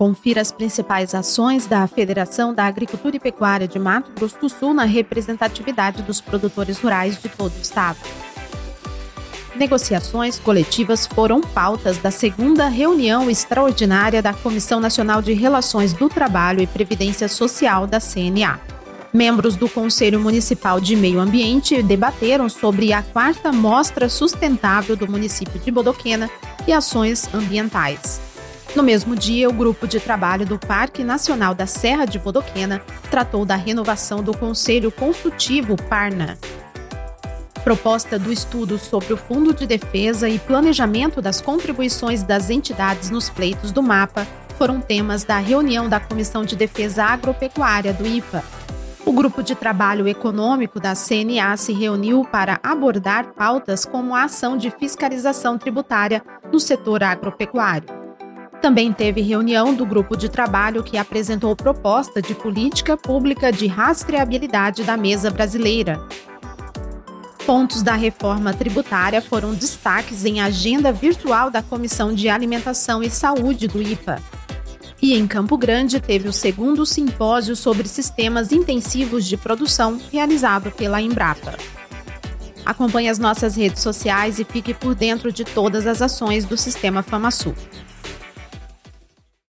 Confira as principais ações da Federação da Agricultura e Pecuária de Mato Grosso do Sul na representatividade dos produtores rurais de todo o estado. Negociações coletivas foram pautas da segunda reunião extraordinária da Comissão Nacional de Relações do Trabalho e Previdência Social da CNA. Membros do Conselho Municipal de Meio Ambiente debateram sobre a quarta mostra sustentável do município de Bodoquena e ações ambientais. No mesmo dia, o grupo de trabalho do Parque Nacional da Serra de Bodoquena tratou da renovação do Conselho Consultivo Parna. Proposta do estudo sobre o Fundo de Defesa e planejamento das contribuições das entidades nos pleitos do mapa foram temas da reunião da Comissão de Defesa Agropecuária do IPA. O grupo de trabalho econômico da CNA se reuniu para abordar pautas como a ação de fiscalização tributária no setor agropecuário. Também teve reunião do grupo de trabalho que apresentou proposta de política pública de rastreabilidade da mesa brasileira. Pontos da reforma tributária foram destaques em agenda virtual da Comissão de Alimentação e Saúde do IPA. E em Campo Grande teve o segundo simpósio sobre sistemas intensivos de produção realizado pela Embrapa. Acompanhe as nossas redes sociais e fique por dentro de todas as ações do Sistema FamaSul.